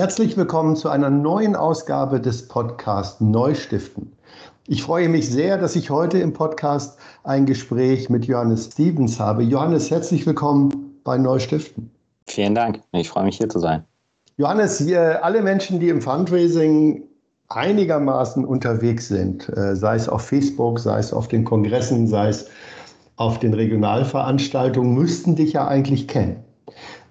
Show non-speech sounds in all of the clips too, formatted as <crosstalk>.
Herzlich willkommen zu einer neuen Ausgabe des Podcasts Neustiften. Ich freue mich sehr, dass ich heute im Podcast ein Gespräch mit Johannes Stevens habe. Johannes, herzlich willkommen bei Neustiften. Vielen Dank. Ich freue mich hier zu sein. Johannes, wir, alle Menschen, die im Fundraising einigermaßen unterwegs sind, äh, sei es auf Facebook, sei es auf den Kongressen, sei es auf den Regionalveranstaltungen, müssten dich ja eigentlich kennen.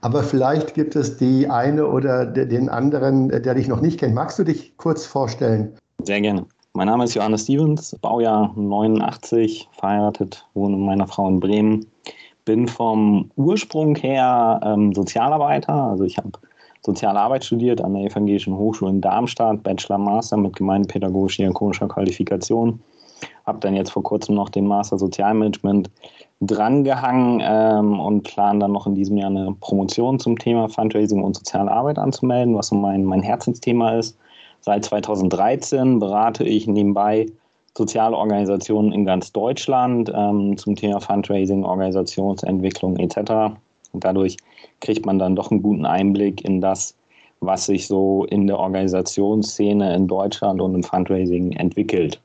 Aber vielleicht gibt es die eine oder den anderen, der dich noch nicht kennt. Magst du dich kurz vorstellen? Sehr gerne. Mein Name ist Johannes Stevens, Baujahr 89, verheiratet, wohne mit meiner Frau in Bremen. Bin vom Ursprung her ähm, Sozialarbeiter. Also ich habe Soziale Arbeit studiert an der Evangelischen Hochschule in Darmstadt, Bachelor, Master mit gemeindepädagogisch-diakonischer Qualifikation. Habe dann jetzt vor kurzem noch den Master Sozialmanagement drangehangen ähm, und plane dann noch in diesem Jahr eine Promotion zum Thema Fundraising und soziale Arbeit anzumelden, was so mein, mein Herzensthema ist. Seit 2013 berate ich nebenbei soziale Organisationen in ganz Deutschland ähm, zum Thema Fundraising, Organisationsentwicklung etc. Und dadurch kriegt man dann doch einen guten Einblick in das, was sich so in der Organisationsszene in Deutschland und im Fundraising entwickelt.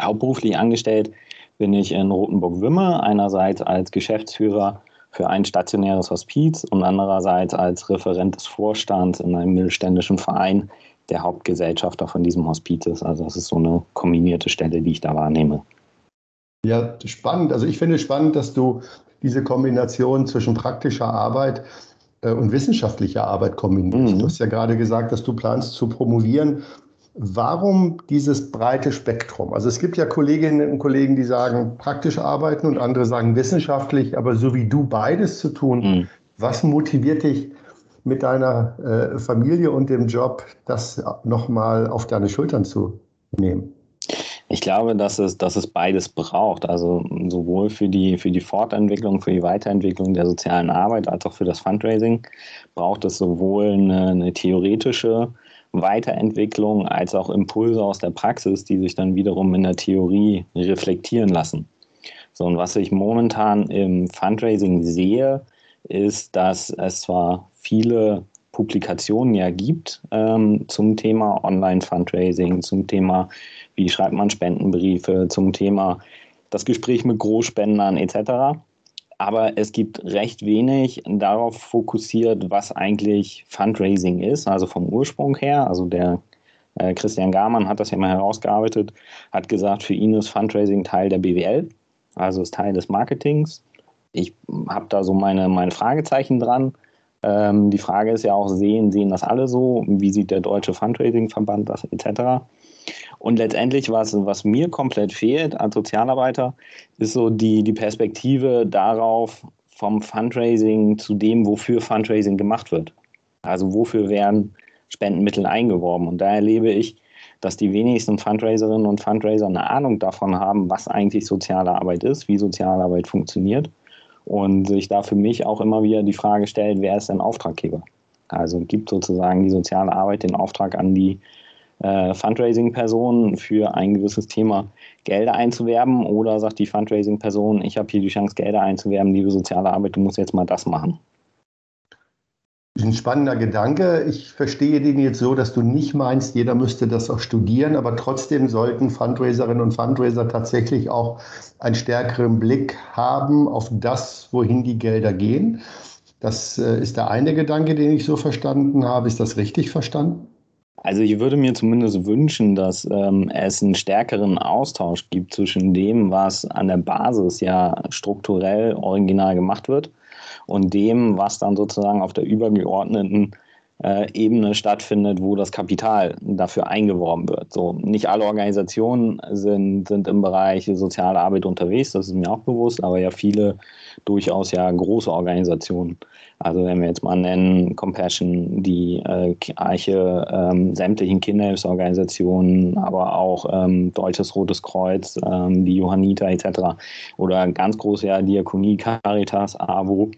Hauptberuflich angestellt bin ich in Rotenburg-Wümme, einerseits als Geschäftsführer für ein stationäres Hospiz und andererseits als Referent des Vorstands in einem mittelständischen Verein, der Hauptgesellschafter von diesem Hospiz ist. Also das ist so eine kombinierte Stelle, die ich da wahrnehme. Ja, spannend. Also ich finde es spannend, dass du diese Kombination zwischen praktischer Arbeit äh, und wissenschaftlicher Arbeit kombinierst. Mhm. Du hast ja gerade gesagt, dass du planst zu promovieren Warum dieses breite Spektrum? Also es gibt ja Kolleginnen und Kollegen, die sagen praktisch arbeiten und andere sagen wissenschaftlich, aber so wie du beides zu tun, mhm. was motiviert dich mit deiner äh, Familie und dem Job, das nochmal auf deine Schultern zu nehmen? Ich glaube, dass es, dass es beides braucht. Also sowohl für die, für die Fortentwicklung, für die Weiterentwicklung der sozialen Arbeit als auch für das Fundraising braucht es sowohl eine, eine theoretische Weiterentwicklung als auch Impulse aus der Praxis, die sich dann wiederum in der Theorie reflektieren lassen. So, und was ich momentan im Fundraising sehe, ist, dass es zwar viele Publikationen ja gibt ähm, zum Thema Online-Fundraising, zum Thema, wie schreibt man Spendenbriefe, zum Thema das Gespräch mit Großspendern etc aber es gibt recht wenig darauf fokussiert, was eigentlich Fundraising ist, also vom Ursprung her. Also der äh, Christian Garmann hat das ja mal herausgearbeitet, hat gesagt, für ihn ist Fundraising Teil der BWL, also ist Teil des Marketings. Ich habe da so meine, meine Fragezeichen dran. Ähm, die Frage ist ja auch, sehen, sehen das alle so? Wie sieht der Deutsche Fundraising-Verband das etc.? Und letztendlich, was, was mir komplett fehlt als Sozialarbeiter, ist so die, die Perspektive darauf, vom Fundraising zu dem, wofür Fundraising gemacht wird. Also wofür werden Spendenmittel eingeworben. Und da erlebe ich, dass die wenigsten Fundraiserinnen und Fundraiser eine Ahnung davon haben, was eigentlich soziale Arbeit ist, wie soziale Arbeit funktioniert. Und sich da für mich auch immer wieder die Frage stellt, wer ist denn Auftraggeber? Also gibt sozusagen die soziale Arbeit den Auftrag an die äh, Fundraising-Person für ein gewisses Thema Gelder einzuwerben oder sagt die Fundraising-Person, ich habe hier die Chance, Gelder einzuwerben, liebe soziale Arbeit, du musst jetzt mal das machen. Ein spannender Gedanke. Ich verstehe den jetzt so, dass du nicht meinst, jeder müsste das auch studieren, aber trotzdem sollten Fundraiserinnen und Fundraiser tatsächlich auch einen stärkeren Blick haben auf das, wohin die Gelder gehen. Das äh, ist der eine Gedanke, den ich so verstanden habe. Ist das richtig verstanden? Also ich würde mir zumindest wünschen, dass ähm, es einen stärkeren Austausch gibt zwischen dem, was an der Basis ja strukturell original gemacht wird und dem, was dann sozusagen auf der übergeordneten äh, Ebene stattfindet, wo das Kapital dafür eingeworben wird. So, nicht alle Organisationen sind, sind im Bereich soziale Arbeit unterwegs, das ist mir auch bewusst, aber ja viele durchaus ja große Organisationen. Also wenn wir jetzt mal nennen Compassion, die äh, Arche, ähm, sämtlichen Kinderhilfsorganisationen, aber auch ähm, Deutsches Rotes Kreuz, ähm, die Johanniter etc. Oder ganz große ja Diakonie, Caritas, AWO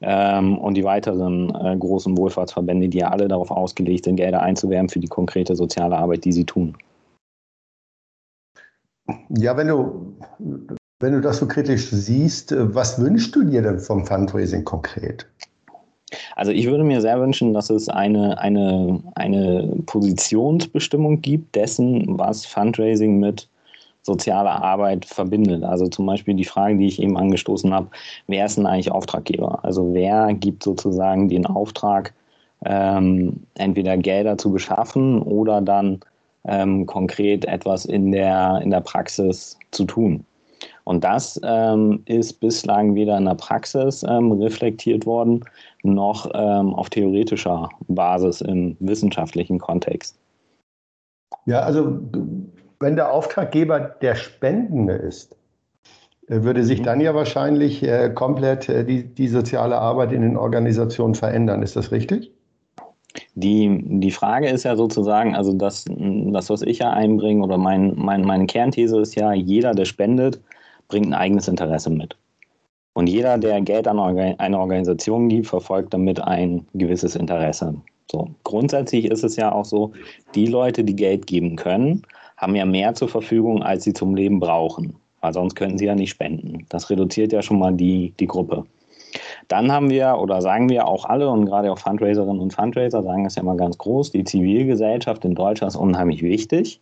ähm, und die weiteren äh, großen Wohlfahrtsverbände, die ja alle darauf ausgelegt sind, Gelder einzuwerben für die konkrete soziale Arbeit, die sie tun. Ja, wenn du, wenn du das so kritisch siehst, was wünschst du dir denn vom Fundraising konkret? Also ich würde mir sehr wünschen, dass es eine, eine, eine Positionsbestimmung gibt dessen, was Fundraising mit sozialer Arbeit verbindet. Also zum Beispiel die Frage, die ich eben angestoßen habe, wer ist denn eigentlich Auftraggeber? Also wer gibt sozusagen den Auftrag, ähm, entweder Gelder zu beschaffen oder dann ähm, konkret etwas in der, in der Praxis zu tun. Und das ähm, ist bislang weder in der Praxis ähm, reflektiert worden, noch ähm, auf theoretischer Basis im wissenschaftlichen Kontext. Ja, also wenn der Auftraggeber der Spendende ist, äh, würde sich mhm. dann ja wahrscheinlich äh, komplett äh, die, die soziale Arbeit in den Organisationen verändern. Ist das richtig? Die, die Frage ist ja sozusagen, also das, das was ich ja einbringe oder mein, mein, meine Kernthese ist ja, jeder, der spendet, bringt ein eigenes Interesse mit. Und jeder, der Geld an eine Organisation gibt, verfolgt damit ein gewisses Interesse. So. Grundsätzlich ist es ja auch so, die Leute, die Geld geben können, haben ja mehr zur Verfügung, als sie zum Leben brauchen. Weil sonst könnten sie ja nicht spenden. Das reduziert ja schon mal die, die Gruppe. Dann haben wir oder sagen wir auch alle und gerade auch Fundraiserinnen und Fundraiser sagen es ja mal ganz groß, die Zivilgesellschaft in Deutschland ist unheimlich wichtig,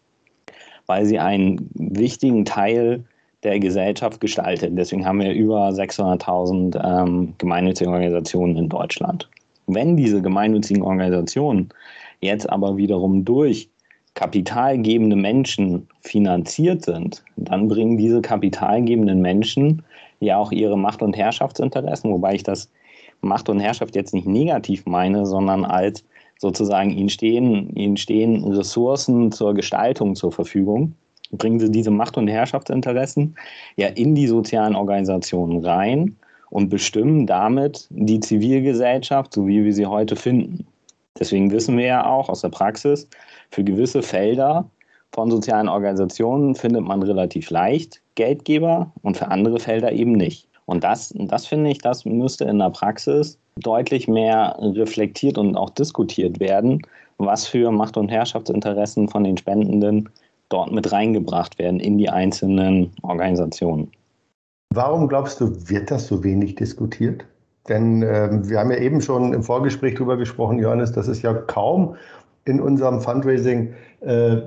weil sie einen wichtigen Teil der Gesellschaft gestaltet. Deswegen haben wir über 600.000 ähm, gemeinnützige Organisationen in Deutschland. Wenn diese gemeinnützigen Organisationen jetzt aber wiederum durch kapitalgebende Menschen finanziert sind, dann bringen diese kapitalgebenden Menschen ja auch ihre Macht- und Herrschaftsinteressen, wobei ich das Macht und Herrschaft jetzt nicht negativ meine, sondern als sozusagen ihnen stehen, ihnen stehen Ressourcen zur Gestaltung zur Verfügung. Bringen sie diese Macht- und Herrschaftsinteressen ja in die sozialen Organisationen rein und bestimmen damit die Zivilgesellschaft, so wie wir sie heute finden. Deswegen wissen wir ja auch aus der Praxis, für gewisse Felder von sozialen Organisationen findet man relativ leicht Geldgeber und für andere Felder eben nicht. Und das, das finde ich, das müsste in der Praxis deutlich mehr reflektiert und auch diskutiert werden, was für Macht- und Herrschaftsinteressen von den Spendenden dort mit reingebracht werden in die einzelnen Organisationen. Warum glaubst du, wird das so wenig diskutiert? Denn äh, wir haben ja eben schon im Vorgespräch darüber gesprochen, Johannes, dass es ja kaum in unserem Fundraising äh,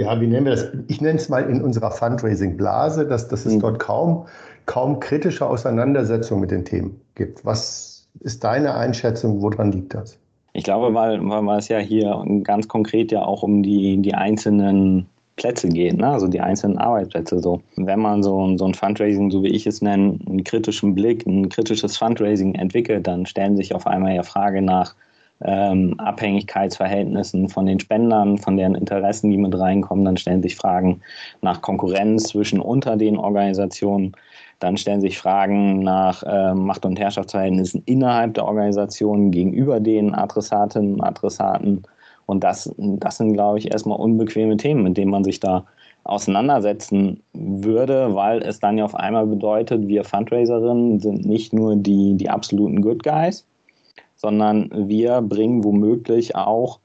ja, wie nennen wir das? Ich nenne es mal in unserer Fundraising-Blase, dass, dass es mhm. dort kaum, kaum kritische Auseinandersetzungen mit den Themen gibt. Was ist deine Einschätzung? Woran liegt das? Ich glaube, weil, weil es ja hier ganz konkret ja auch um die, die einzelnen Plätze geht, ne? also die einzelnen Arbeitsplätze. So. Wenn man so, so ein Fundraising, so wie ich es nenne, einen kritischen Blick, ein kritisches Fundraising entwickelt, dann stellen sich auf einmal ja Frage nach, ähm, Abhängigkeitsverhältnissen von den Spendern, von deren Interessen, die mit reinkommen. Dann stellen sich Fragen nach Konkurrenz zwischen unter den Organisationen. Dann stellen sich Fragen nach äh, Macht- und Herrschaftsverhältnissen innerhalb der Organisation gegenüber den Adressatinnen und Adressaten. Und das, das sind, glaube ich, erstmal unbequeme Themen, mit denen man sich da auseinandersetzen würde, weil es dann ja auf einmal bedeutet, wir Fundraiserinnen sind nicht nur die, die absoluten Good Guys, sondern wir bringen womöglich auch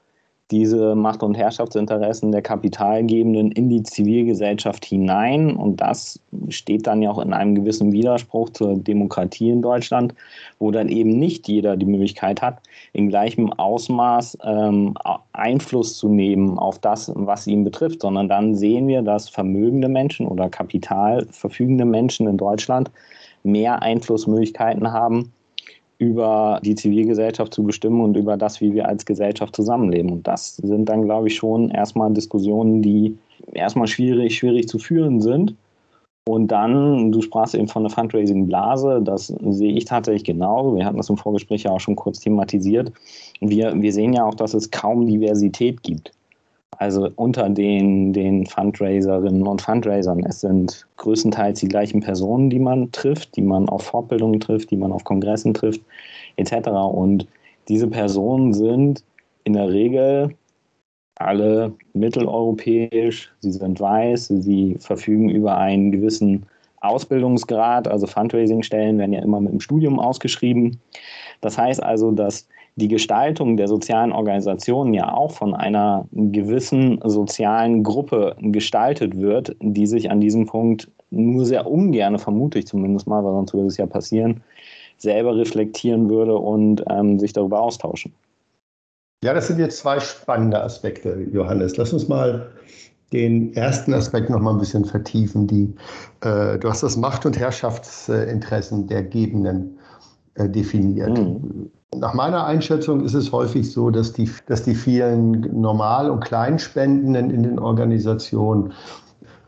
diese Macht- und Herrschaftsinteressen der Kapitalgebenden in die Zivilgesellschaft hinein. Und das steht dann ja auch in einem gewissen Widerspruch zur Demokratie in Deutschland, wo dann eben nicht jeder die Möglichkeit hat, in gleichem Ausmaß ähm, Einfluss zu nehmen auf das, was ihn betrifft, sondern dann sehen wir, dass vermögende Menschen oder kapitalverfügende Menschen in Deutschland mehr Einflussmöglichkeiten haben über die Zivilgesellschaft zu bestimmen und über das, wie wir als Gesellschaft zusammenleben. Und das sind dann, glaube ich, schon erstmal Diskussionen, die erstmal schwierig, schwierig zu führen sind. Und dann, du sprachst eben von der Fundraising-Blase, das sehe ich tatsächlich genauso. Wir hatten das im Vorgespräch ja auch schon kurz thematisiert. Wir, wir sehen ja auch, dass es kaum Diversität gibt. Also unter den, den Fundraiserinnen und Fundraisern. Es sind größtenteils die gleichen Personen, die man trifft, die man auf Fortbildungen trifft, die man auf Kongressen trifft, etc. Und diese Personen sind in der Regel alle mitteleuropäisch, sie sind weiß, sie verfügen über einen gewissen Ausbildungsgrad, also Fundraising-Stellen werden ja immer mit dem Studium ausgeschrieben. Das heißt also, dass die Gestaltung der sozialen Organisationen ja auch von einer gewissen sozialen Gruppe gestaltet wird, die sich an diesem Punkt nur sehr ungern, vermute ich zumindest mal, weil sonst würde es ja passieren, selber reflektieren würde und ähm, sich darüber austauschen. Ja, das sind jetzt zwei spannende Aspekte, Johannes. Lass uns mal den ersten Aspekt noch mal ein bisschen vertiefen. Die, äh, du hast das Macht- und Herrschaftsinteressen der Gebenden äh, definiert. Mhm. Nach meiner Einschätzung ist es häufig so, dass die, dass die vielen Normal- und Kleinspendenden in den Organisationen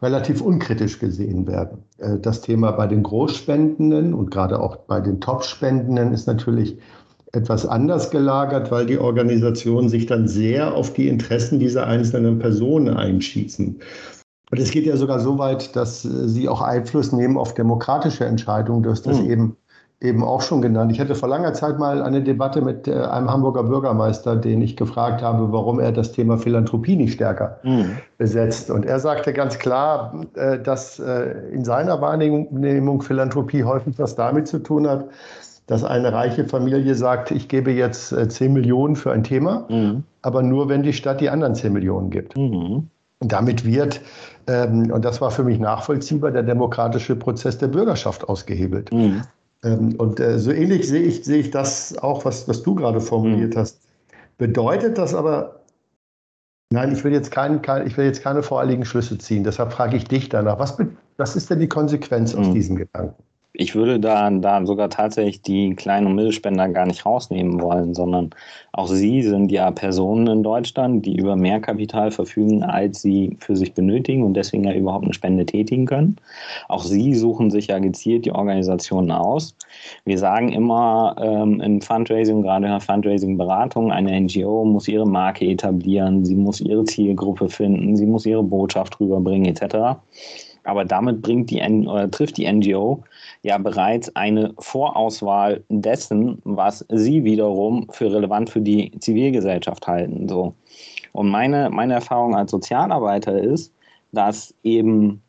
relativ unkritisch gesehen werden. Äh, das Thema bei den Großspendenden und gerade auch bei den Top-Spendenden ist natürlich etwas anders gelagert, weil die Organisationen sich dann sehr auf die Interessen dieser einzelnen Personen einschießen. Und es geht ja sogar so weit, dass äh, sie auch Einfluss nehmen auf demokratische Entscheidungen. Du hast das mhm. eben, eben auch schon genannt. Ich hatte vor langer Zeit mal eine Debatte mit äh, einem Hamburger Bürgermeister, den ich gefragt habe, warum er das Thema Philanthropie nicht stärker mhm. besetzt. Und er sagte ganz klar, äh, dass in seiner Wahrnehmung Philanthropie häufig was damit zu tun hat, dass eine reiche Familie sagt, ich gebe jetzt 10 Millionen für ein Thema, mhm. aber nur, wenn die Stadt die anderen 10 Millionen gibt. Mhm. Und damit wird, ähm, und das war für mich nachvollziehbar, der demokratische Prozess der Bürgerschaft ausgehebelt. Mhm. Ähm, und äh, so ähnlich sehe ich, sehe ich das auch, was, was du gerade formuliert mhm. hast. Bedeutet das aber, nein, ich will jetzt, kein, kein, ich will jetzt keine voreiligen Schlüsse ziehen, deshalb frage ich dich danach, was, was ist denn die Konsequenz aus mhm. diesem Gedanken? Ich würde da, da sogar tatsächlich die kleinen und Mittelspender gar nicht rausnehmen wollen, sondern auch sie sind ja Personen in Deutschland, die über mehr Kapital verfügen, als sie für sich benötigen und deswegen ja überhaupt eine Spende tätigen können. Auch sie suchen sich ja gezielt die Organisationen aus. Wir sagen immer ähm, im Fundraising, gerade in der Fundraising-Beratung, eine NGO muss ihre Marke etablieren, sie muss ihre Zielgruppe finden, sie muss ihre Botschaft rüberbringen, etc. Aber damit bringt die, oder trifft die NGO ja bereits eine Vorauswahl dessen, was sie wiederum für relevant für die Zivilgesellschaft halten. So. Und meine, meine Erfahrung als Sozialarbeiter ist, dass eben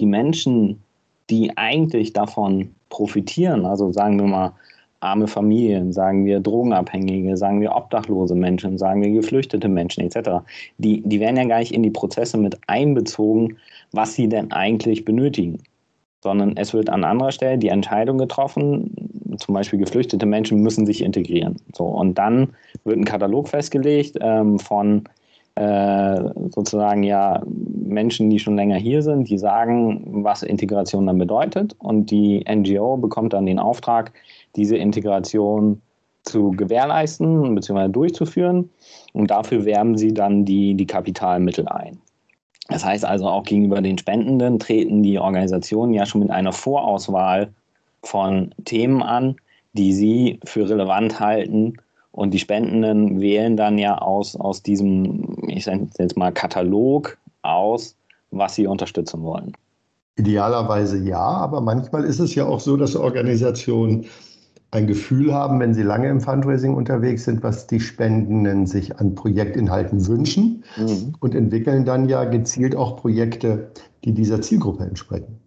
die Menschen, die eigentlich davon profitieren, also sagen wir mal arme Familien, sagen wir Drogenabhängige, sagen wir obdachlose Menschen, sagen wir geflüchtete Menschen etc., die, die werden ja gar nicht in die Prozesse mit einbezogen, was sie denn eigentlich benötigen sondern es wird an anderer Stelle die Entscheidung getroffen, zum Beispiel geflüchtete Menschen müssen sich integrieren. So, und dann wird ein Katalog festgelegt ähm, von äh, sozusagen ja Menschen, die schon länger hier sind, die sagen, was Integration dann bedeutet. Und die NGO bekommt dann den Auftrag, diese Integration zu gewährleisten bzw. durchzuführen. Und dafür werben sie dann die, die Kapitalmittel ein. Das heißt also auch gegenüber den Spendenden treten die Organisationen ja schon mit einer Vorauswahl von Themen an, die sie für relevant halten. Und die Spendenden wählen dann ja aus, aus diesem, ich sage jetzt mal, Katalog aus, was sie unterstützen wollen. Idealerweise ja, aber manchmal ist es ja auch so, dass Organisationen ein Gefühl haben, wenn sie lange im Fundraising unterwegs sind, was die Spendenden sich an Projektinhalten wünschen mhm. und entwickeln dann ja gezielt auch Projekte, die dieser Zielgruppe entsprechen.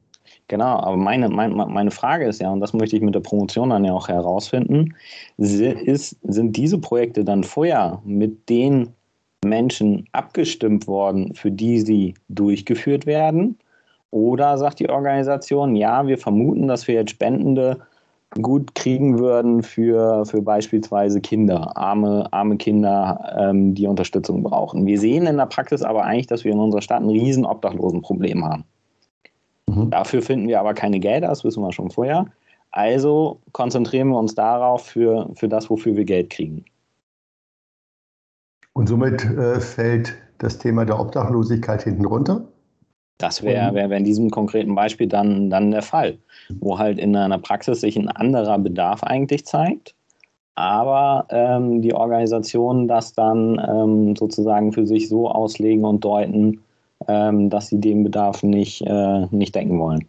Genau, aber meine, meine, meine Frage ist ja, und das möchte ich mit der Promotion dann ja auch herausfinden, ist, sind diese Projekte dann vorher mit den Menschen abgestimmt worden, für die sie durchgeführt werden? Oder sagt die Organisation, ja, wir vermuten, dass wir jetzt Spendende gut kriegen würden für, für beispielsweise Kinder, arme, arme Kinder, ähm, die Unterstützung brauchen. Wir sehen in der Praxis aber eigentlich, dass wir in unserer Stadt ein riesen Obdachlosenproblem haben. Mhm. Dafür finden wir aber keine Gelder, das wissen wir schon vorher. Also konzentrieren wir uns darauf für, für das, wofür wir Geld kriegen. Und somit äh, fällt das Thema der Obdachlosigkeit hinten runter? Das wäre wär, wär in diesem konkreten Beispiel dann, dann der Fall, wo halt in einer Praxis sich ein anderer Bedarf eigentlich zeigt, aber ähm, die Organisationen das dann ähm, sozusagen für sich so auslegen und deuten, ähm, dass sie den Bedarf nicht, äh, nicht decken wollen.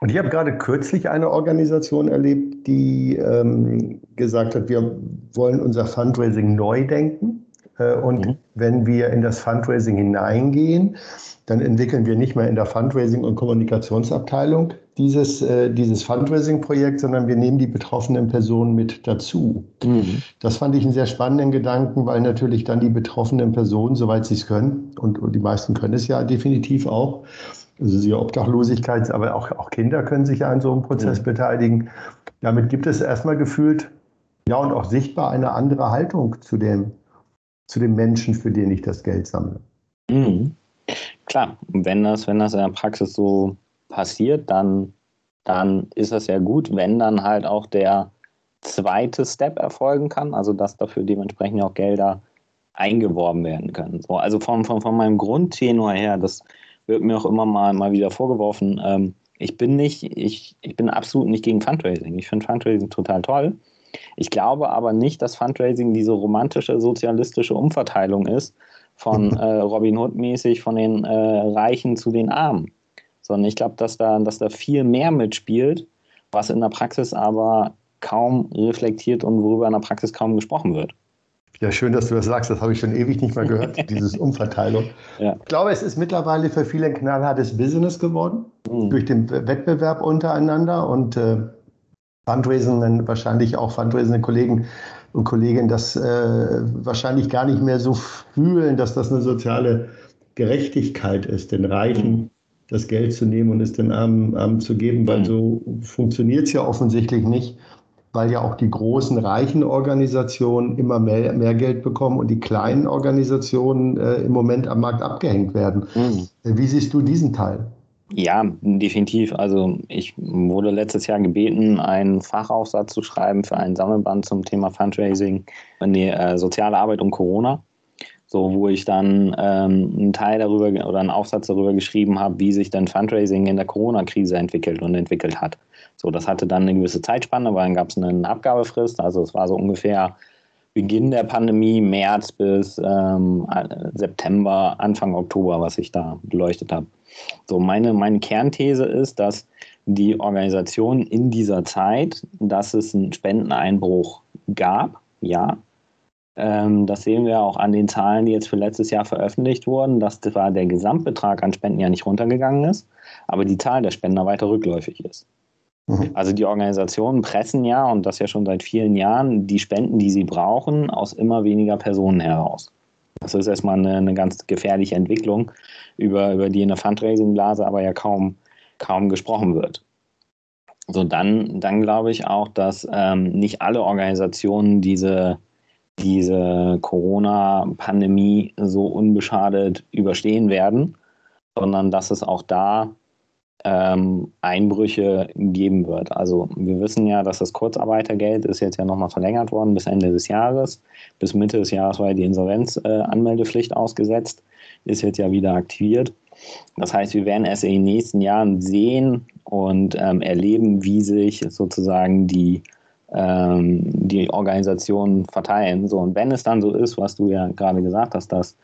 Und ich habe gerade kürzlich eine Organisation erlebt, die ähm, gesagt hat, wir wollen unser Fundraising neu denken. Äh, und mhm. Wenn wir in das Fundraising hineingehen, dann entwickeln wir nicht mehr in der Fundraising- und Kommunikationsabteilung dieses, äh, dieses Fundraising-Projekt, sondern wir nehmen die betroffenen Personen mit dazu. Mhm. Das fand ich einen sehr spannenden Gedanken, weil natürlich dann die betroffenen Personen, soweit sie es können, und, und die meisten können es ja definitiv auch, also sie Obdachlosigkeit, aber auch, auch Kinder können sich ja an so einem Prozess mhm. beteiligen, damit gibt es erstmal gefühlt, ja und auch sichtbar eine andere Haltung zu dem, zu dem Menschen, für den ich das Geld sammle. Mhm. Klar, wenn das, wenn das in der Praxis so passiert, dann, dann ist das ja gut, wenn dann halt auch der zweite Step erfolgen kann, also dass dafür dementsprechend auch Gelder eingeworben werden können. So, also von, von, von meinem Grundtenor her, das wird mir auch immer mal, mal wieder vorgeworfen, ähm, ich bin nicht, ich, ich bin absolut nicht gegen Fundraising. Ich finde Fundraising total toll. Ich glaube aber nicht, dass Fundraising diese romantische sozialistische Umverteilung ist, von <laughs> äh, Robin Hood mäßig von den äh, Reichen zu den Armen. Sondern ich glaube, dass da, dass da viel mehr mitspielt, was in der Praxis aber kaum reflektiert und worüber in der Praxis kaum gesprochen wird. Ja, schön, dass du das sagst. Das habe ich schon ewig nicht mehr gehört, <laughs> dieses Umverteilung. Ja. Ich glaube, es ist mittlerweile für viele ein knallhartes Business geworden, mhm. durch den Wettbewerb untereinander und äh, Fundraising, wahrscheinlich auch fundraisende Kollegen und Kolleginnen das äh, wahrscheinlich gar nicht mehr so fühlen, dass das eine soziale Gerechtigkeit ist, den Reichen das Geld zu nehmen und es den Armen, Armen zu geben, weil so funktioniert es ja offensichtlich nicht, weil ja auch die großen reichen Organisationen immer mehr, mehr Geld bekommen und die kleinen Organisationen äh, im Moment am Markt abgehängt werden. Mhm. Wie siehst du diesen Teil? Ja, definitiv. Also ich wurde letztes Jahr gebeten, einen Fachaufsatz zu schreiben für einen Sammelband zum Thema Fundraising, nee, äh, soziale Arbeit und Corona. So, wo ich dann ähm, einen Teil darüber oder einen Aufsatz darüber geschrieben habe, wie sich dann Fundraising in der Corona-Krise entwickelt und entwickelt hat. So, das hatte dann eine gewisse Zeitspanne, weil dann gab es eine Abgabefrist. Also es war so ungefähr Beginn der Pandemie, März bis ähm, September, Anfang Oktober, was ich da beleuchtet habe. So, meine, meine Kernthese ist, dass die Organisation in dieser Zeit, dass es einen Spendeneinbruch gab, ja. Ähm, das sehen wir auch an den Zahlen, die jetzt für letztes Jahr veröffentlicht wurden, dass zwar der Gesamtbetrag an Spenden ja nicht runtergegangen ist, aber die Zahl der Spender weiter rückläufig ist. Mhm. Also die Organisationen pressen ja, und das ja schon seit vielen Jahren, die Spenden, die sie brauchen, aus immer weniger Personen heraus. Das ist erstmal eine, eine ganz gefährliche Entwicklung, über, über die in der Fundraising-Blase aber ja kaum, kaum gesprochen wird. So, dann, dann glaube ich auch, dass ähm, nicht alle Organisationen diese, diese Corona-Pandemie so unbeschadet überstehen werden, sondern dass es auch da ähm, Einbrüche geben wird. Also wir wissen ja, dass das Kurzarbeitergeld ist jetzt ja nochmal verlängert worden bis Ende des Jahres. Bis Mitte des Jahres war die Insolvenzanmeldepflicht äh, ausgesetzt, ist jetzt ja wieder aktiviert. Das heißt, wir werden erst in den nächsten Jahren sehen und ähm, erleben, wie sich sozusagen die ähm, die Organisationen verteilen. So, und wenn es dann so ist, was du ja gerade gesagt hast, dass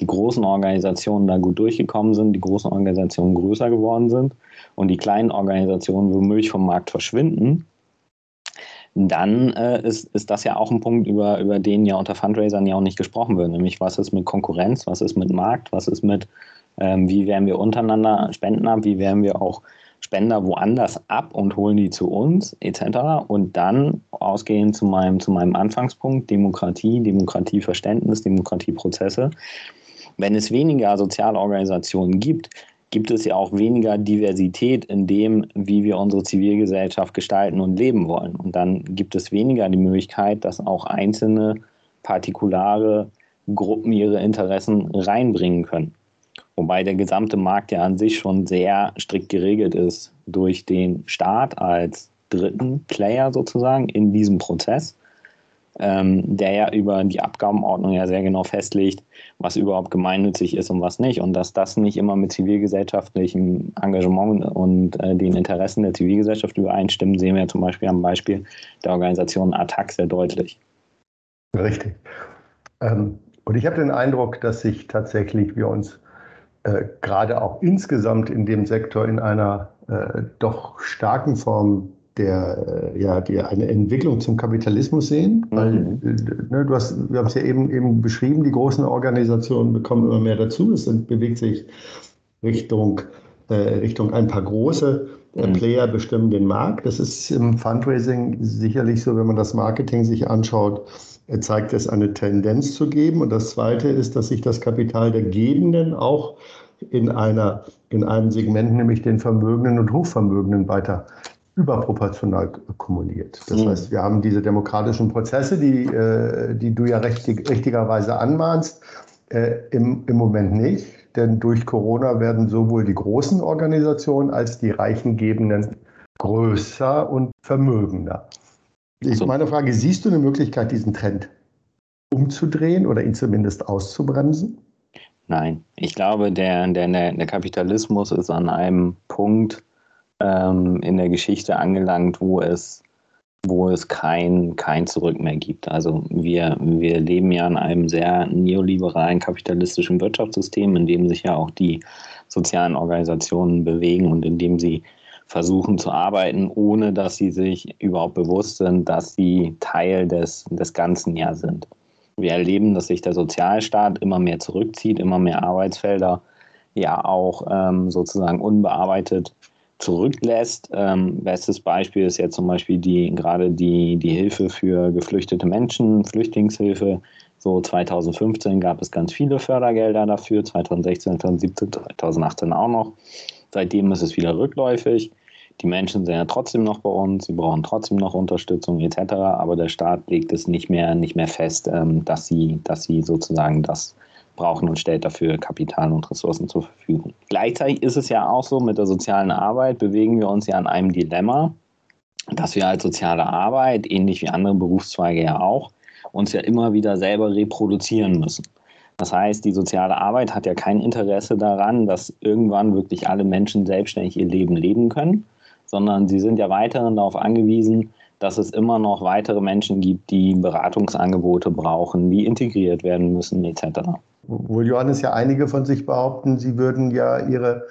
die großen Organisationen da gut durchgekommen sind, die großen Organisationen größer geworden sind und die kleinen Organisationen womöglich vom Markt verschwinden, dann äh, ist, ist das ja auch ein Punkt, über, über den ja unter Fundraisern ja auch nicht gesprochen wird, nämlich was ist mit Konkurrenz, was ist mit Markt, was ist mit, ähm, wie werden wir untereinander Spenden ab, wie werden wir auch Spender woanders ab und holen die zu uns, etc. Und dann ausgehend zu meinem, zu meinem Anfangspunkt, Demokratie, Demokratieverständnis, Demokratieprozesse. Wenn es weniger soziale Organisationen gibt, gibt es ja auch weniger Diversität in dem, wie wir unsere Zivilgesellschaft gestalten und leben wollen. Und dann gibt es weniger die Möglichkeit, dass auch einzelne partikulare Gruppen ihre Interessen reinbringen können. Wobei der gesamte Markt ja an sich schon sehr strikt geregelt ist durch den Staat als dritten Player sozusagen in diesem Prozess, ähm, der ja über die Abgabenordnung ja sehr genau festlegt, was überhaupt gemeinnützig ist und was nicht. Und dass das nicht immer mit zivilgesellschaftlichem Engagement und äh, den Interessen der Zivilgesellschaft übereinstimmen, sehen wir zum Beispiel am Beispiel der Organisation ATTAC sehr deutlich. Richtig. Ähm, und ich habe den Eindruck, dass sich tatsächlich wir uns äh, gerade auch insgesamt in dem Sektor in einer äh, doch starken Form der, äh, ja, die eine Entwicklung zum Kapitalismus sehen. Weil, mhm. Äh, ne, du hast, wir haben es ja eben, eben beschrieben, die großen Organisationen bekommen immer mehr dazu. Es bewegt sich Richtung, äh, Richtung ein paar große äh, mhm. Player bestimmen den Markt. Das ist im Fundraising sicherlich so, wenn man das Marketing sich anschaut, zeigt es eine Tendenz zu geben. Und das Zweite ist, dass sich das Kapital der Gebenden auch in, einer, in einem Segment, nämlich den Vermögenden und Hochvermögenden, weiter überproportional kumuliert. Das mhm. heißt, wir haben diese demokratischen Prozesse, die, äh, die du ja richtig, richtigerweise anmahnst, äh, im, im Moment nicht. Denn durch Corona werden sowohl die großen Organisationen als die Reichengebenden größer und vermögender. Ich. Meine Frage, siehst du eine Möglichkeit, diesen Trend umzudrehen oder ihn zumindest auszubremsen? Nein, ich glaube, der, der, der Kapitalismus ist an einem Punkt, ähm, in der Geschichte angelangt, wo es, wo es kein, kein Zurück mehr gibt. Also wir, wir leben ja in einem sehr neoliberalen kapitalistischen Wirtschaftssystem, in dem sich ja auch die sozialen Organisationen bewegen und in dem sie versuchen zu arbeiten, ohne dass sie sich überhaupt bewusst sind, dass sie Teil des, des Ganzen ja sind. Wir erleben, dass sich der Sozialstaat immer mehr zurückzieht, immer mehr Arbeitsfelder ja auch ähm, sozusagen unbearbeitet zurücklässt. Ähm, bestes Beispiel ist jetzt zum Beispiel die, gerade die, die Hilfe für geflüchtete Menschen, Flüchtlingshilfe. So 2015 gab es ganz viele Fördergelder dafür, 2016, 2017, 2018 auch noch. Seitdem ist es wieder rückläufig. Die Menschen sind ja trotzdem noch bei uns, sie brauchen trotzdem noch Unterstützung etc., aber der Staat legt es nicht mehr, nicht mehr fest, ähm, dass, sie, dass sie sozusagen das brauchen und stellt dafür Kapital und Ressourcen zur Verfügung. Gleichzeitig ist es ja auch so, mit der sozialen Arbeit bewegen wir uns ja an einem Dilemma, dass wir als soziale Arbeit, ähnlich wie andere Berufszweige ja auch, uns ja immer wieder selber reproduzieren müssen. Das heißt, die soziale Arbeit hat ja kein Interesse daran, dass irgendwann wirklich alle Menschen selbstständig ihr Leben leben können, sondern sie sind ja weiterhin darauf angewiesen, dass es immer noch weitere Menschen gibt, die Beratungsangebote brauchen, die integriert werden müssen, etc. Obwohl Johannes ja einige von sich behaupten, sie würden ja ihre,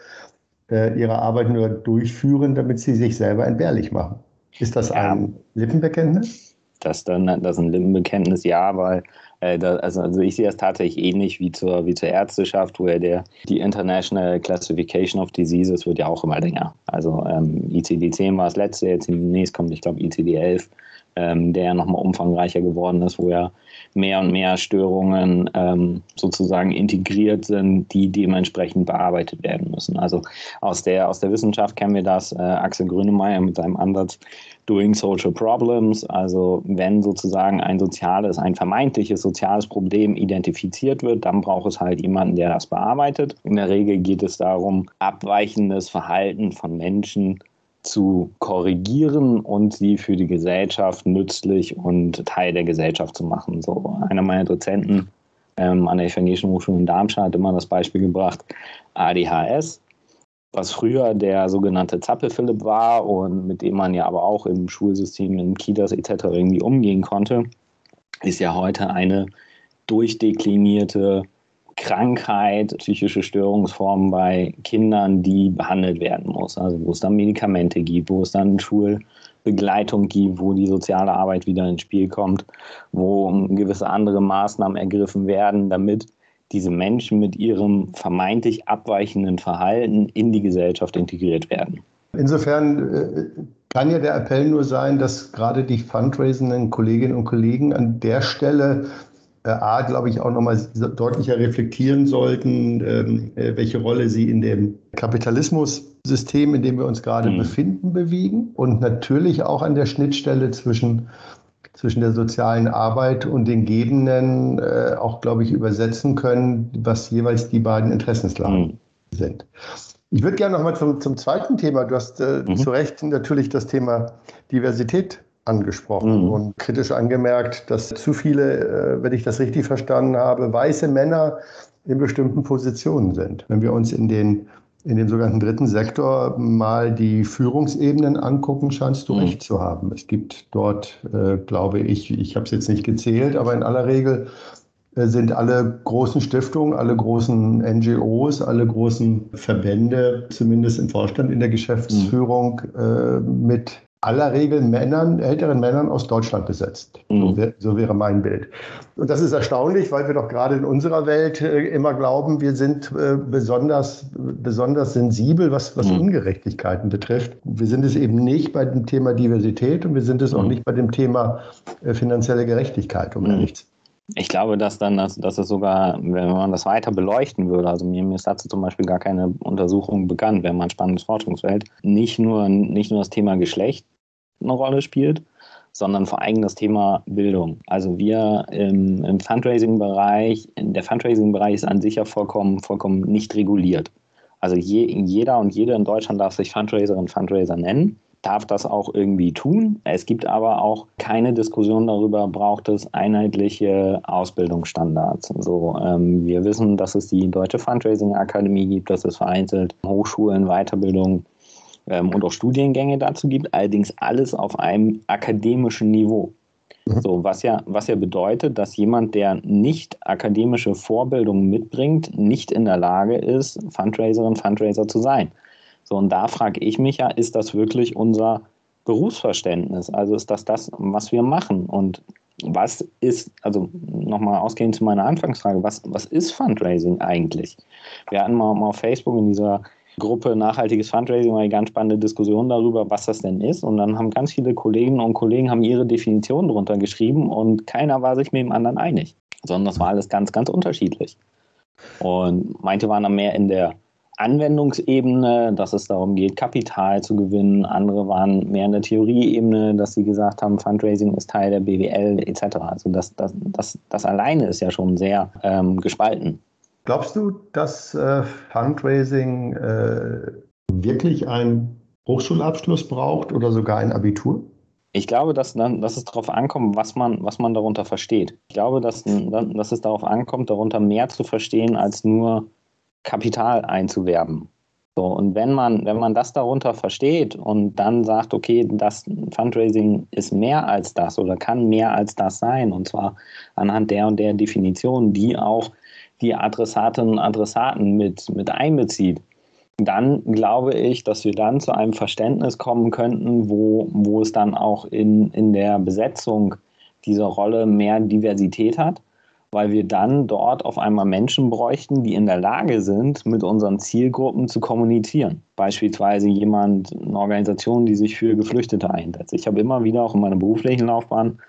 äh, ihre Arbeit nur durchführen, damit sie sich selber entbehrlich machen. Ist das ein Lippenbekenntnis? Das, dann, das ist ein Lippenbekenntnis, ja, weil also, also ich sehe das tatsächlich ähnlich wie zur, wie zur Ärzteschaft, wo ja der, die International Classification of Diseases wird ja auch immer länger. Also ähm, ICD-10 war das letzte, jetzt demnächst kommt, ich glaube, ICD-11 ähm, der ja nochmal umfangreicher geworden ist, wo ja mehr und mehr Störungen ähm, sozusagen integriert sind, die dementsprechend bearbeitet werden müssen. Also aus der, aus der Wissenschaft kennen wir das, äh, Axel Grünemeyer mit seinem Ansatz Doing Social Problems, also wenn sozusagen ein soziales, ein vermeintliches soziales Problem identifiziert wird, dann braucht es halt jemanden, der das bearbeitet. In der Regel geht es darum, abweichendes Verhalten von Menschen zu korrigieren und sie für die Gesellschaft nützlich und Teil der Gesellschaft zu machen. So einer meiner Dozenten ähm, an der Evangelischen Hochschule in Darmstadt hat immer das Beispiel gebracht, ADHS, was früher der sogenannte Zappel-Philipp war und mit dem man ja aber auch im Schulsystem, in Kitas etc. irgendwie umgehen konnte, ist ja heute eine durchdeklinierte Krankheit, psychische Störungsformen bei Kindern, die behandelt werden muss. Also wo es dann Medikamente gibt, wo es dann Schulbegleitung gibt, wo die soziale Arbeit wieder ins Spiel kommt, wo gewisse andere Maßnahmen ergriffen werden, damit diese Menschen mit ihrem vermeintlich abweichenden Verhalten in die Gesellschaft integriert werden. Insofern äh, kann ja der Appell nur sein, dass gerade die fundraisenden Kolleginnen und Kollegen an der Stelle A, glaube ich, auch nochmal deutlicher reflektieren sollten, ähm, äh, welche Rolle sie in dem Kapitalismus-System, in dem wir uns gerade mhm. befinden, bewegen und natürlich auch an der Schnittstelle zwischen, zwischen der sozialen Arbeit und den Gebenden äh, auch, glaube ich, übersetzen können, was jeweils die beiden Interessenslagen mhm. sind. Ich würde gerne nochmal zum, zum zweiten Thema. Du hast äh, mhm. zu Recht natürlich das Thema Diversität angesprochen mhm. und kritisch angemerkt, dass zu viele, äh, wenn ich das richtig verstanden habe, weiße Männer in bestimmten Positionen sind. Wenn wir uns in den in dem sogenannten dritten Sektor mal die Führungsebenen angucken, scheinst du mhm. recht zu haben. Es gibt dort, äh, glaube ich, ich habe es jetzt nicht gezählt, aber in aller Regel äh, sind alle großen Stiftungen, alle großen NGOs, alle großen Verbände, zumindest im Vorstand, in der Geschäftsführung, mhm. äh, mit aller Regel Männern, älteren Männern aus Deutschland besetzt. Mhm. So, so, wäre mein Bild. Und das ist erstaunlich, weil wir doch gerade in unserer Welt äh, immer glauben, wir sind äh, besonders, besonders sensibel, was, was mhm. Ungerechtigkeiten betrifft. Wir sind es eben nicht bei dem Thema Diversität und wir sind es mhm. auch nicht bei dem Thema äh, finanzielle Gerechtigkeit, um mhm. ehrlich zu Ich glaube, dass dann, dass, dass es sogar, wenn man das weiter beleuchten würde, also mir, mir ist dazu zum Beispiel gar keine Untersuchung bekannt, wäre mal ein spannendes Forschungsfeld, nicht nur, nicht nur das Thema Geschlecht eine Rolle spielt, sondern vor allem das Thema Bildung. Also wir im, im Fundraising-Bereich, der Fundraising-Bereich ist an sich ja vollkommen, vollkommen nicht reguliert. Also je, jeder und jede in Deutschland darf sich Fundraiserin, Fundraiser nennen darf das auch irgendwie tun. Es gibt aber auch keine Diskussion darüber, braucht es einheitliche Ausbildungsstandards. So, ähm, wir wissen, dass es die Deutsche Fundraising Akademie gibt, dass es vereinzelt Hochschulen, Weiterbildung ähm, und auch Studiengänge dazu gibt, allerdings alles auf einem akademischen Niveau. Mhm. So, was ja, was ja bedeutet, dass jemand, der nicht akademische Vorbildung mitbringt, nicht in der Lage ist, Fundraiserin, Fundraiser zu sein. So, und da frage ich mich ja, ist das wirklich unser Berufsverständnis? Also ist das das, was wir machen? Und was ist, also nochmal ausgehend zu meiner Anfangsfrage, was, was ist Fundraising eigentlich? Wir hatten mal, mal auf Facebook in dieser Gruppe Nachhaltiges Fundraising eine ganz spannende Diskussion darüber, was das denn ist. Und dann haben ganz viele Kolleginnen und Kollegen haben ihre Definition drunter geschrieben und keiner war sich mit dem anderen einig, sondern das war alles ganz, ganz unterschiedlich. Und manche waren dann mehr in der Anwendungsebene, dass es darum geht, Kapital zu gewinnen. Andere waren mehr in der Theorieebene, dass sie gesagt haben, Fundraising ist Teil der BWL etc. Also das, das, das, das alleine ist ja schon sehr ähm, gespalten. Glaubst du, dass äh, Fundraising äh, wirklich einen Hochschulabschluss braucht oder sogar ein Abitur? Ich glaube, dass, dass es darauf ankommt, was man, was man darunter versteht. Ich glaube, dass, dass es darauf ankommt, darunter mehr zu verstehen als nur Kapital einzuwerben. So, und wenn man, wenn man das darunter versteht und dann sagt, okay, das Fundraising ist mehr als das oder kann mehr als das sein, und zwar anhand der und der Definition, die auch die Adressatinnen und Adressaten mit, mit einbezieht, dann glaube ich, dass wir dann zu einem Verständnis kommen könnten, wo, wo es dann auch in, in der Besetzung dieser Rolle mehr Diversität hat weil wir dann dort auf einmal Menschen bräuchten, die in der Lage sind, mit unseren Zielgruppen zu kommunizieren. Beispielsweise jemand, eine Organisation, die sich für Geflüchtete einsetzt. Ich habe immer wieder auch in meiner beruflichen Laufbahn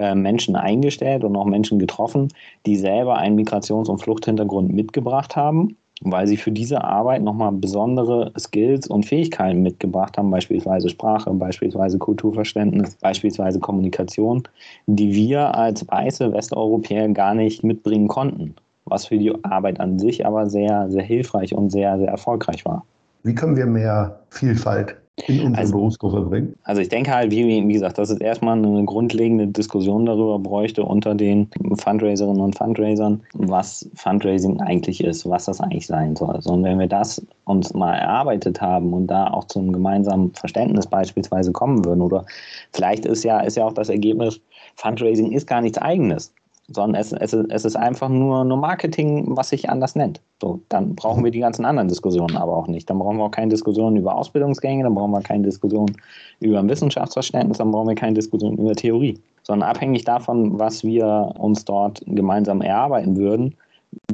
äh, Menschen eingestellt und auch Menschen getroffen, die selber einen Migrations- und Fluchthintergrund mitgebracht haben weil sie für diese Arbeit nochmal besondere Skills und Fähigkeiten mitgebracht haben, beispielsweise Sprache, beispielsweise Kulturverständnis, beispielsweise Kommunikation, die wir als weiße Westeuropäer gar nicht mitbringen konnten, was für die Arbeit an sich aber sehr, sehr hilfreich und sehr, sehr erfolgreich war. Wie können wir mehr Vielfalt in unsere also, Berufsgruppe bringen? Also ich denke halt, wie, wie gesagt, dass es erstmal eine grundlegende Diskussion darüber bräuchte unter den Fundraiserinnen und Fundraisern, was Fundraising eigentlich ist, was das eigentlich sein soll. Also, und wenn wir das uns mal erarbeitet haben und da auch zum gemeinsamen Verständnis beispielsweise kommen würden, oder vielleicht ist ja, ist ja auch das Ergebnis, Fundraising ist gar nichts eigenes sondern es, es, es ist einfach nur, nur Marketing, was sich anders nennt. So, dann brauchen wir die ganzen anderen Diskussionen aber auch nicht. Dann brauchen wir auch keine Diskussionen über Ausbildungsgänge, dann brauchen wir keine Diskussionen über Wissenschaftsverständnis, dann brauchen wir keine Diskussionen über Theorie. Sondern abhängig davon, was wir uns dort gemeinsam erarbeiten würden,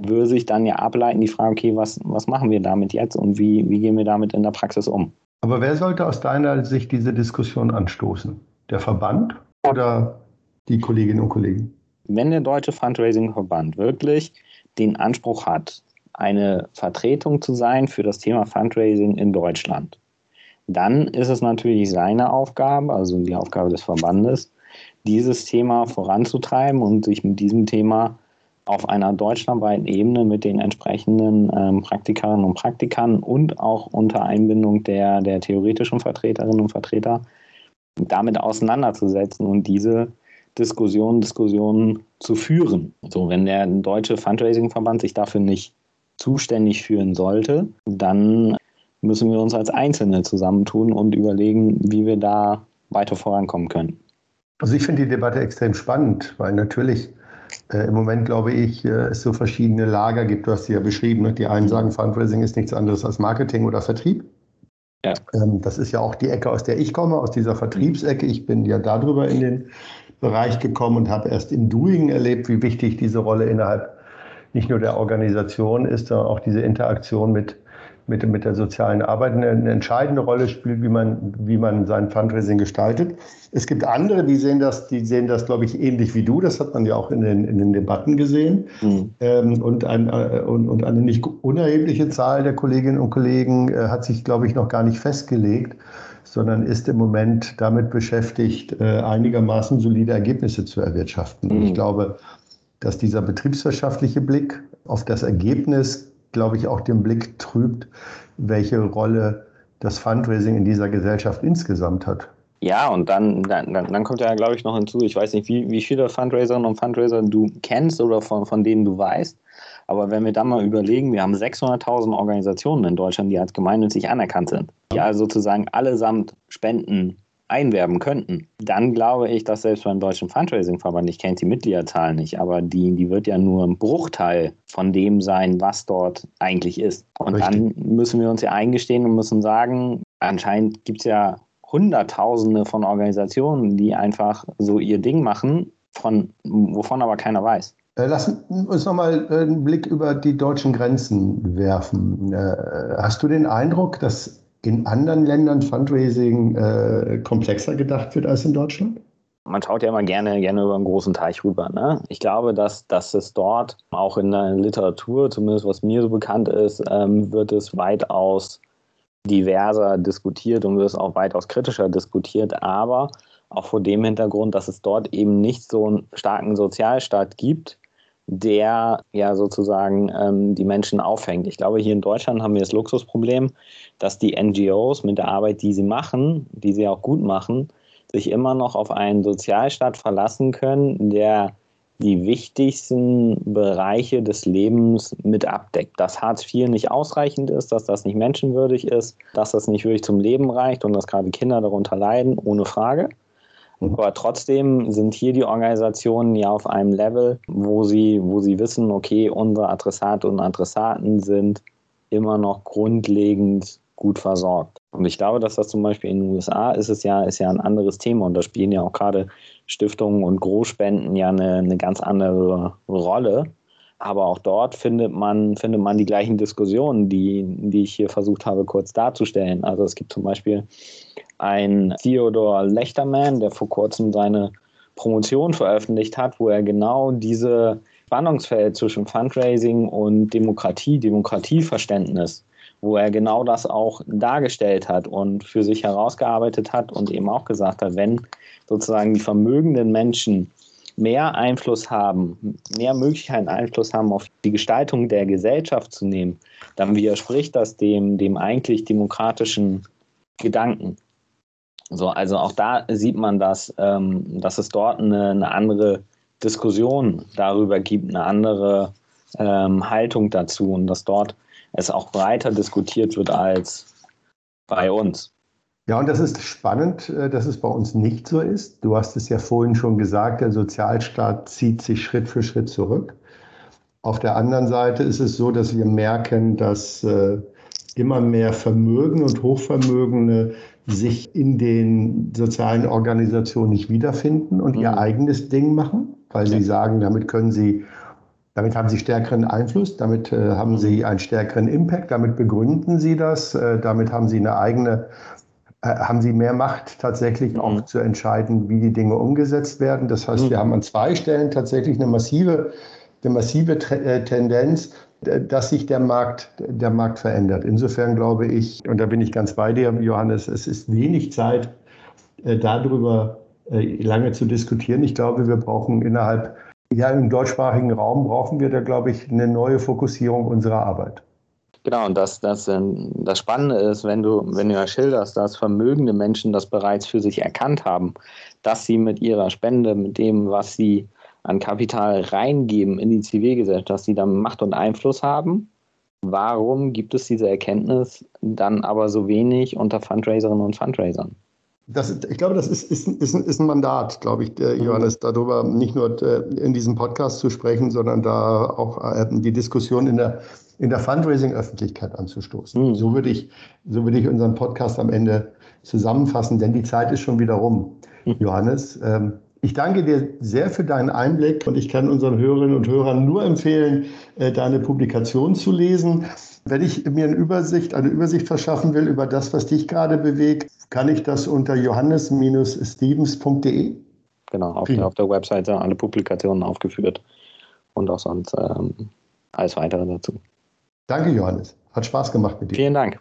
würde sich dann ja ableiten die Frage, okay, was, was machen wir damit jetzt und wie, wie gehen wir damit in der Praxis um? Aber wer sollte aus deiner Sicht diese Diskussion anstoßen? Der Verband oder die Kolleginnen und Kollegen? Wenn der Deutsche Fundraising-Verband wirklich den Anspruch hat, eine Vertretung zu sein für das Thema Fundraising in Deutschland, dann ist es natürlich seine Aufgabe, also die Aufgabe des Verbandes, dieses Thema voranzutreiben und sich mit diesem Thema auf einer deutschlandweiten Ebene mit den entsprechenden ähm, Praktikerinnen und Praktikern und auch unter Einbindung der, der theoretischen Vertreterinnen und Vertreter damit auseinanderzusetzen und diese Diskussionen, Diskussionen zu führen. So, wenn der deutsche Fundraising-Verband sich dafür nicht zuständig fühlen sollte, dann müssen wir uns als Einzelne zusammentun und überlegen, wie wir da weiter vorankommen können. Also ich finde die Debatte extrem spannend, weil natürlich äh, im Moment, glaube ich, äh, es so verschiedene Lager gibt. Du hast sie ja beschrieben. Ne? Die einen sagen, Fundraising ist nichts anderes als Marketing oder Vertrieb. Ja. Ähm, das ist ja auch die Ecke, aus der ich komme, aus dieser Vertriebsecke. Ich bin ja darüber in den Bereich gekommen und habe erst im Doing erlebt, wie wichtig diese Rolle innerhalb nicht nur der Organisation ist, sondern auch diese Interaktion mit mit, mit der sozialen Arbeit eine, eine, entscheidende Rolle spielt, wie man, wie man sein Fundraising gestaltet. Es gibt andere, die sehen das, die sehen das, glaube ich, ähnlich wie du. Das hat man ja auch in den, in den Debatten gesehen. Mhm. Ähm, und, ein, äh, und, und, eine nicht unerhebliche Zahl der Kolleginnen und Kollegen äh, hat sich, glaube ich, noch gar nicht festgelegt, sondern ist im Moment damit beschäftigt, äh, einigermaßen solide Ergebnisse zu erwirtschaften. Mhm. Ich glaube, dass dieser betriebswirtschaftliche Blick auf das Ergebnis glaube ich, auch den Blick trübt, welche Rolle das Fundraising in dieser Gesellschaft insgesamt hat. Ja, und dann, dann, dann kommt ja, glaube ich, noch hinzu, ich weiß nicht, wie, wie viele Fundraiserinnen und Fundraiser du kennst oder von, von denen du weißt, aber wenn wir dann mal überlegen, wir haben 600.000 Organisationen in Deutschland, die als gemeinnützig anerkannt sind, die also sozusagen allesamt Spenden einwerben könnten, dann glaube ich, dass selbst beim Deutschen Fundraising-Verband, ich kenne die Mitgliederzahl nicht, aber die, die wird ja nur ein Bruchteil von dem sein, was dort eigentlich ist. Und Richtig. dann müssen wir uns ja eingestehen und müssen sagen, anscheinend gibt es ja Hunderttausende von Organisationen, die einfach so ihr Ding machen, von, wovon aber keiner weiß. Äh, lass uns nochmal einen Blick über die deutschen Grenzen werfen. Äh, hast du den Eindruck, dass in anderen Ländern Fundraising äh, komplexer gedacht wird als in Deutschland? Man schaut ja immer gerne, gerne über einen großen Teich rüber. Ne? Ich glaube, dass, dass es dort auch in der Literatur, zumindest was mir so bekannt ist, ähm, wird es weitaus diverser diskutiert und wird es auch weitaus kritischer diskutiert. Aber auch vor dem Hintergrund, dass es dort eben nicht so einen starken Sozialstaat gibt, der ja sozusagen ähm, die Menschen aufhängt. Ich glaube, hier in Deutschland haben wir das Luxusproblem, dass die NGOs mit der Arbeit, die sie machen, die sie auch gut machen, sich immer noch auf einen Sozialstaat verlassen können, der die wichtigsten Bereiche des Lebens mit abdeckt. Dass Hartz IV nicht ausreichend ist, dass das nicht menschenwürdig ist, dass das nicht wirklich zum Leben reicht und dass gerade Kinder darunter leiden, ohne Frage. Mhm. Aber trotzdem sind hier die Organisationen ja auf einem Level, wo sie, wo sie wissen, okay, unsere Adressate und Adressaten sind immer noch grundlegend gut versorgt. Und ich glaube, dass das zum Beispiel in den USA ist es ja, ist ja ein anderes Thema und da spielen ja auch gerade Stiftungen und Großspenden ja eine, eine ganz andere Rolle. Aber auch dort findet man, findet man die gleichen Diskussionen, die, die ich hier versucht habe, kurz darzustellen. Also es gibt zum Beispiel einen Theodor Lechterman, der vor kurzem seine Promotion veröffentlicht hat, wo er genau diese Spannungsfeld zwischen Fundraising und Demokratie, Demokratieverständnis, wo er genau das auch dargestellt hat und für sich herausgearbeitet hat und eben auch gesagt hat, wenn sozusagen die vermögenden Menschen mehr Einfluss haben, mehr Möglichkeiten Einfluss haben auf die Gestaltung der Gesellschaft zu nehmen, dann widerspricht das dem, dem eigentlich demokratischen Gedanken. So, also auch da sieht man, dass, ähm, dass es dort eine, eine, andere Diskussion darüber gibt, eine andere ähm, Haltung dazu und dass dort es auch breiter diskutiert wird als bei uns. Ja, und das ist spannend, äh, dass es bei uns nicht so ist. Du hast es ja vorhin schon gesagt, der Sozialstaat zieht sich Schritt für Schritt zurück. Auf der anderen Seite ist es so, dass wir merken, dass äh, immer mehr Vermögen und Hochvermögende sich in den sozialen Organisationen nicht wiederfinden und ihr mhm. eigenes Ding machen, weil sie sagen, damit können sie, damit haben sie stärkeren Einfluss, damit äh, haben sie einen stärkeren Impact, damit begründen sie das, äh, damit haben sie eine eigene, haben sie mehr Macht tatsächlich mhm. auch zu entscheiden, wie die Dinge umgesetzt werden. Das heißt, mhm. wir haben an zwei Stellen tatsächlich eine massive, eine massive äh, Tendenz, dass sich der Markt, der Markt verändert. Insofern glaube ich, und da bin ich ganz bei dir, Johannes, es ist wenig Zeit, äh, darüber äh, lange zu diskutieren. Ich glaube, wir brauchen innerhalb, ja, im deutschsprachigen Raum brauchen wir da, glaube ich, eine neue Fokussierung unserer Arbeit. Genau, und das, das, ähm, das Spannende ist, wenn du, wenn du ja schilderst, dass vermögende Menschen das bereits für sich erkannt haben, dass sie mit ihrer Spende, mit dem, was sie an Kapital reingeben in die Zivilgesellschaft, dass sie dann Macht und Einfluss haben. Warum gibt es diese Erkenntnis dann aber so wenig unter Fundraiserinnen und Fundraisern? Das, ich glaube, das ist, ist, ist, ist ein Mandat, glaube ich, Johannes, darüber nicht nur äh, in diesem Podcast zu sprechen, sondern da auch äh, die Diskussion in der, in der Fundraising-Öffentlichkeit anzustoßen. Mhm. So, würde ich, so würde ich unseren Podcast am Ende zusammenfassen, denn die Zeit ist schon wieder rum. Mhm. Johannes, ähm, ich danke dir sehr für deinen Einblick und ich kann unseren Hörerinnen und Hörern nur empfehlen, äh, deine Publikation zu lesen. Wenn ich mir eine Übersicht, eine Übersicht verschaffen will über das, was dich gerade bewegt, kann ich das unter johannes-stevens.de? Genau, auf, auf, der Webseite alle Publikationen aufgeführt und auch sonst ähm, alles weitere dazu. Danke, Johannes. Hat Spaß gemacht mit dir. Vielen Dank.